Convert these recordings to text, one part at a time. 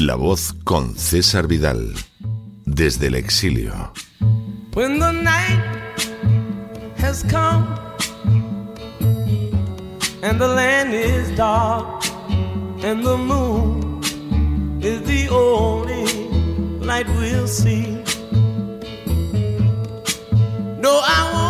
La voz con César Vidal, desde el exilio. When the night has come and the land is dark and the moon is the only light we'll see. No, I won't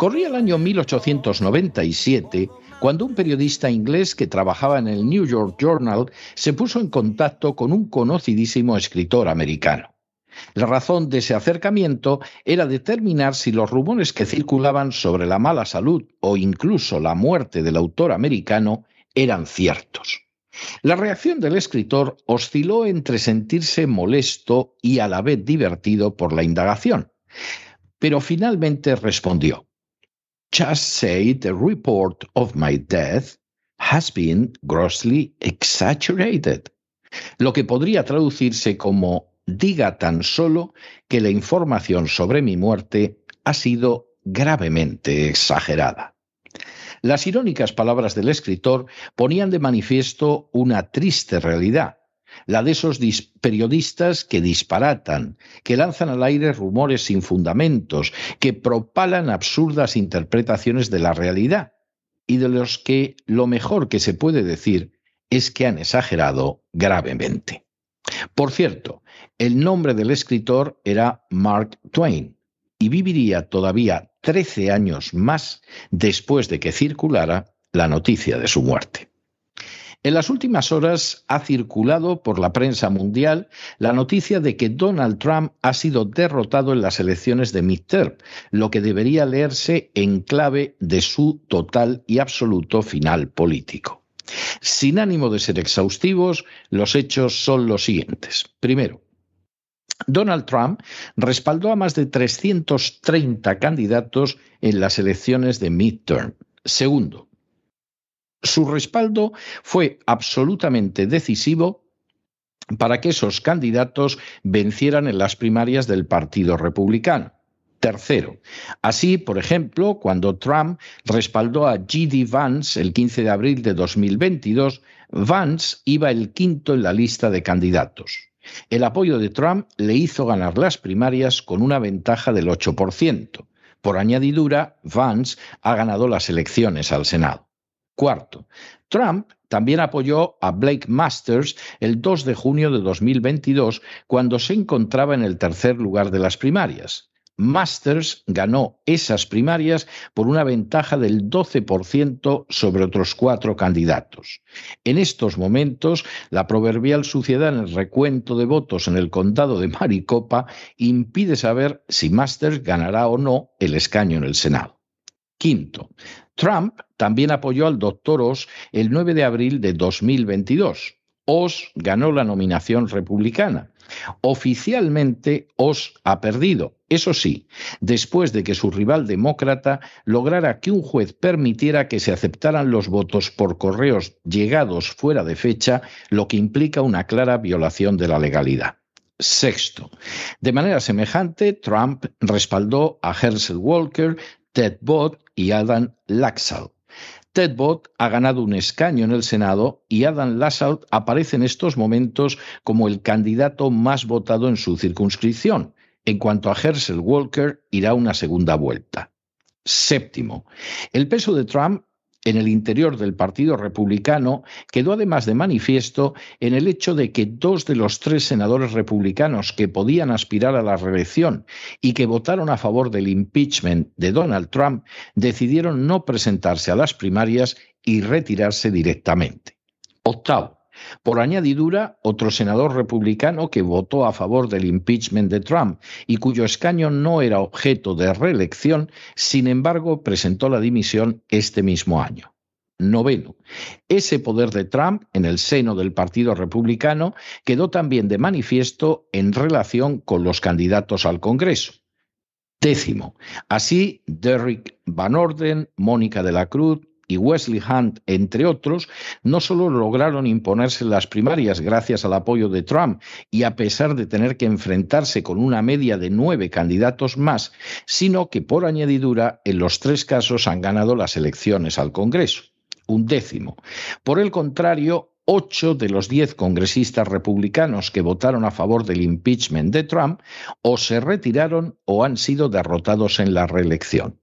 Corría el año 1897 cuando un periodista inglés que trabajaba en el New York Journal se puso en contacto con un conocidísimo escritor americano. La razón de ese acercamiento era determinar si los rumores que circulaban sobre la mala salud o incluso la muerte del autor americano eran ciertos. La reacción del escritor osciló entre sentirse molesto y a la vez divertido por la indagación, pero finalmente respondió Just say the report of my death has been grossly exaggerated, lo que podría traducirse como diga tan solo que la información sobre mi muerte ha sido gravemente exagerada. Las irónicas palabras del escritor ponían de manifiesto una triste realidad, la de esos periodistas que disparatan, que lanzan al aire rumores sin fundamentos, que propalan absurdas interpretaciones de la realidad, y de los que lo mejor que se puede decir es que han exagerado gravemente. Por cierto, el nombre del escritor era Mark Twain y viviría todavía 13 años más después de que circulara la noticia de su muerte. En las últimas horas ha circulado por la prensa mundial la noticia de que Donald Trump ha sido derrotado en las elecciones de midterm, lo que debería leerse en clave de su total y absoluto final político. Sin ánimo de ser exhaustivos, los hechos son los siguientes. Primero, Donald Trump respaldó a más de 330 candidatos en las elecciones de midterm. Segundo, su respaldo fue absolutamente decisivo para que esos candidatos vencieran en las primarias del Partido Republicano. Tercero, así, por ejemplo, cuando Trump respaldó a G.D. Vance el 15 de abril de 2022, Vance iba el quinto en la lista de candidatos. El apoyo de Trump le hizo ganar las primarias con una ventaja del 8%. Por añadidura, Vance ha ganado las elecciones al Senado. Cuarto, Trump también apoyó a Blake Masters el 2 de junio de 2022 cuando se encontraba en el tercer lugar de las primarias. Masters ganó esas primarias por una ventaja del 12% sobre otros cuatro candidatos. En estos momentos, la proverbial suciedad en el recuento de votos en el condado de Maricopa impide saber si Masters ganará o no el escaño en el Senado. Quinto, Trump también apoyó al doctor Oz el 9 de abril de 2022. Oz ganó la nominación republicana. Oficialmente, Oz ha perdido, eso sí, después de que su rival demócrata lograra que un juez permitiera que se aceptaran los votos por correos llegados fuera de fecha, lo que implica una clara violación de la legalidad. Sexto, de manera semejante, Trump respaldó a Herschel Walker, Ted Bott y Adam Laxalt. Ted Bott ha ganado un escaño en el Senado y Adam Lassalt aparece en estos momentos como el candidato más votado en su circunscripción. En cuanto a Herschel Walker, irá una segunda vuelta. Séptimo, el peso de Trump en el interior del Partido Republicano quedó además de manifiesto en el hecho de que dos de los tres senadores republicanos que podían aspirar a la reelección y que votaron a favor del impeachment de Donald Trump decidieron no presentarse a las primarias y retirarse directamente. Octavo, por añadidura, otro senador republicano que votó a favor del impeachment de Trump y cuyo escaño no era objeto de reelección, sin embargo, presentó la dimisión este mismo año. Noveno. Ese poder de Trump en el seno del Partido Republicano quedó también de manifiesto en relación con los candidatos al Congreso. Décimo. Así, Derrick Van Orden, Mónica de la Cruz, y Wesley Hunt, entre otros, no solo lograron imponerse las primarias gracias al apoyo de Trump y a pesar de tener que enfrentarse con una media de nueve candidatos más, sino que por añadidura en los tres casos han ganado las elecciones al Congreso. Un décimo. Por el contrario, ocho de los diez congresistas republicanos que votaron a favor del impeachment de Trump o se retiraron o han sido derrotados en la reelección.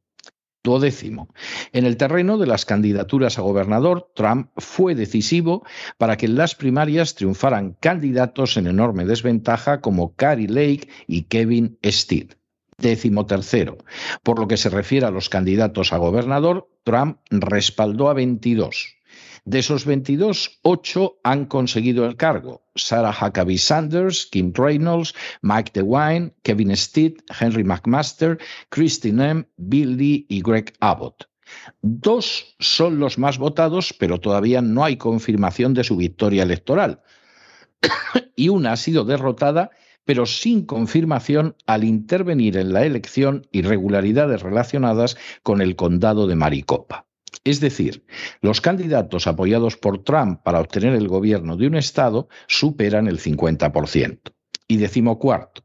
Duodécimo. En el terreno de las candidaturas a gobernador, Trump fue decisivo para que en las primarias triunfaran candidatos en enorme desventaja como Carrie Lake y Kevin Steed. Décimo tercero. Por lo que se refiere a los candidatos a gobernador, Trump respaldó a 22. De esos 22, 8 han conseguido el cargo. Sarah Huckabee Sanders, Kim Reynolds, Mike DeWine, Kevin Steed, Henry McMaster, Christine M., Bill Lee y Greg Abbott. Dos son los más votados, pero todavía no hay confirmación de su victoria electoral. y una ha sido derrotada, pero sin confirmación al intervenir en la elección irregularidades relacionadas con el condado de Maricopa. Es decir, los candidatos apoyados por Trump para obtener el gobierno de un Estado superan el 50%. Y decimocuarto,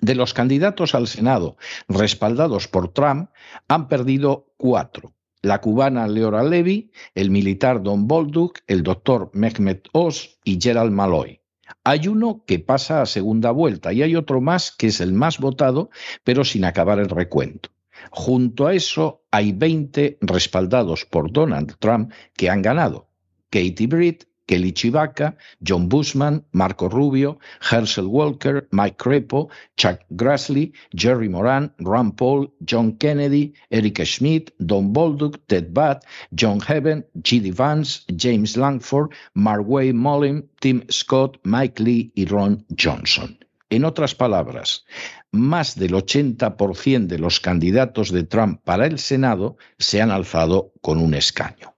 de los candidatos al Senado respaldados por Trump han perdido cuatro. La cubana Leora Levy, el militar Don Bolduc, el doctor Mehmet Oz y Gerald Malloy. Hay uno que pasa a segunda vuelta y hay otro más que es el más votado, pero sin acabar el recuento. Junto a eso hay 20 respaldados por Donald Trump que han ganado. Katie Britt, Kelly Chivaca, John Bushman, Marco Rubio, Herschel Walker, Mike Crepo, Chuck Grassley, Jerry Moran, Ron Paul, John Kennedy, Eric Schmidt, Don Bolduc, Ted Budd, John Heaven, G.D. Vance, James Langford, Marway Mullin, Tim Scott, Mike Lee y Ron Johnson. En otras palabras, más del 80% de los candidatos de Trump para el Senado se han alzado con un escaño.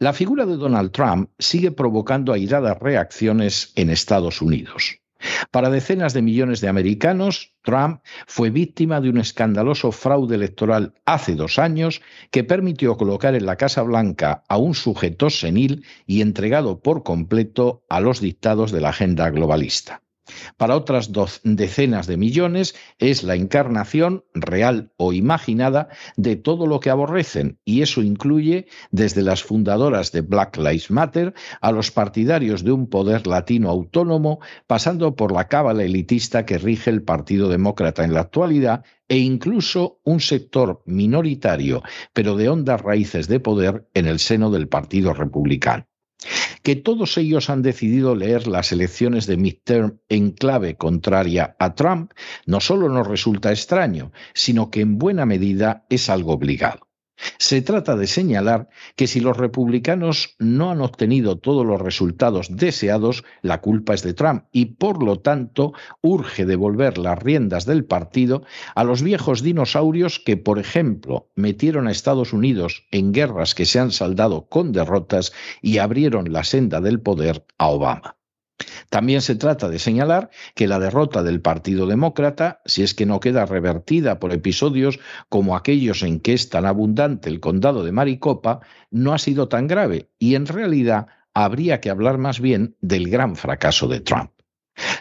La figura de Donald Trump sigue provocando airadas reacciones en Estados Unidos. Para decenas de millones de americanos, Trump fue víctima de un escandaloso fraude electoral hace dos años que permitió colocar en la Casa Blanca a un sujeto senil y entregado por completo a los dictados de la agenda globalista. Para otras decenas de millones es la encarnación real o imaginada de todo lo que aborrecen, y eso incluye desde las fundadoras de Black Lives Matter a los partidarios de un poder latino autónomo, pasando por la cábala elitista que rige el Partido Demócrata en la actualidad e incluso un sector minoritario, pero de hondas raíces de poder en el seno del Partido Republicano. Que todos ellos han decidido leer las elecciones de midterm en clave contraria a Trump no solo nos resulta extraño, sino que en buena medida es algo obligado. Se trata de señalar que si los republicanos no han obtenido todos los resultados deseados, la culpa es de Trump y por lo tanto urge devolver las riendas del partido a los viejos dinosaurios que, por ejemplo, metieron a Estados Unidos en guerras que se han saldado con derrotas y abrieron la senda del poder a Obama. También se trata de señalar que la derrota del Partido Demócrata, si es que no queda revertida por episodios como aquellos en que es tan abundante el condado de Maricopa, no ha sido tan grave y en realidad habría que hablar más bien del gran fracaso de Trump.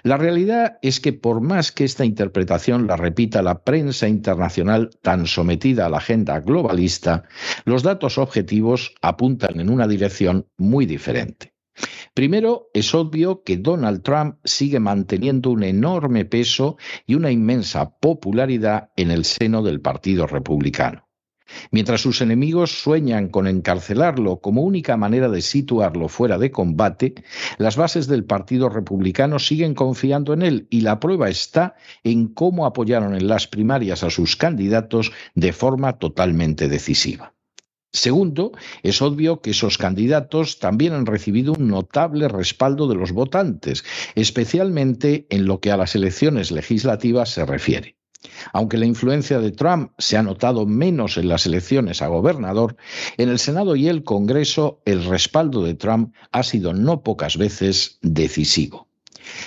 La realidad es que por más que esta interpretación la repita la prensa internacional tan sometida a la agenda globalista, los datos objetivos apuntan en una dirección muy diferente. Primero, es obvio que Donald Trump sigue manteniendo un enorme peso y una inmensa popularidad en el seno del Partido Republicano. Mientras sus enemigos sueñan con encarcelarlo como única manera de situarlo fuera de combate, las bases del Partido Republicano siguen confiando en él y la prueba está en cómo apoyaron en las primarias a sus candidatos de forma totalmente decisiva. Segundo, es obvio que esos candidatos también han recibido un notable respaldo de los votantes, especialmente en lo que a las elecciones legislativas se refiere. Aunque la influencia de Trump se ha notado menos en las elecciones a gobernador, en el Senado y el Congreso el respaldo de Trump ha sido no pocas veces decisivo.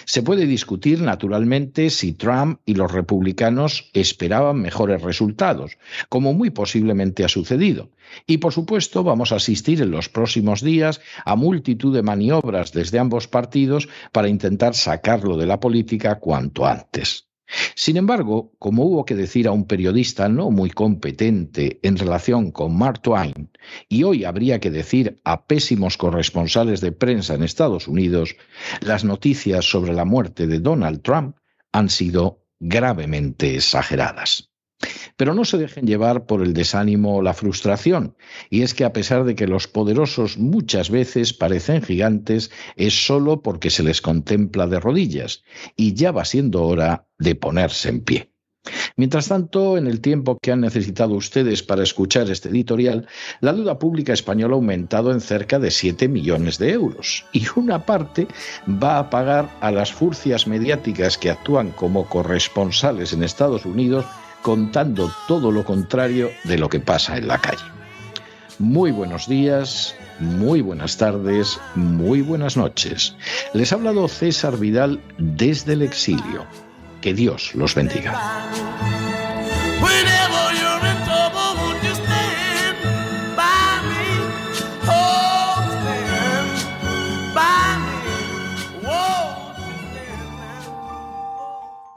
Se puede discutir, naturalmente, si Trump y los republicanos esperaban mejores resultados, como muy posiblemente ha sucedido. Y, por supuesto, vamos a asistir en los próximos días a multitud de maniobras desde ambos partidos para intentar sacarlo de la política cuanto antes. Sin embargo, como hubo que decir a un periodista no muy competente en relación con Mark Twain, y hoy habría que decir a pésimos corresponsales de prensa en Estados Unidos, las noticias sobre la muerte de Donald Trump han sido gravemente exageradas. Pero no se dejen llevar por el desánimo o la frustración, y es que a pesar de que los poderosos muchas veces parecen gigantes, es solo porque se les contempla de rodillas, y ya va siendo hora de ponerse en pie. Mientras tanto, en el tiempo que han necesitado ustedes para escuchar este editorial, la deuda pública española ha aumentado en cerca de 7 millones de euros. Y una parte va a pagar a las furcias mediáticas que actúan como corresponsales en Estados Unidos contando todo lo contrario de lo que pasa en la calle. Muy buenos días, muy buenas tardes, muy buenas noches. Les ha hablado César Vidal desde el exilio. Que Dios los bendiga.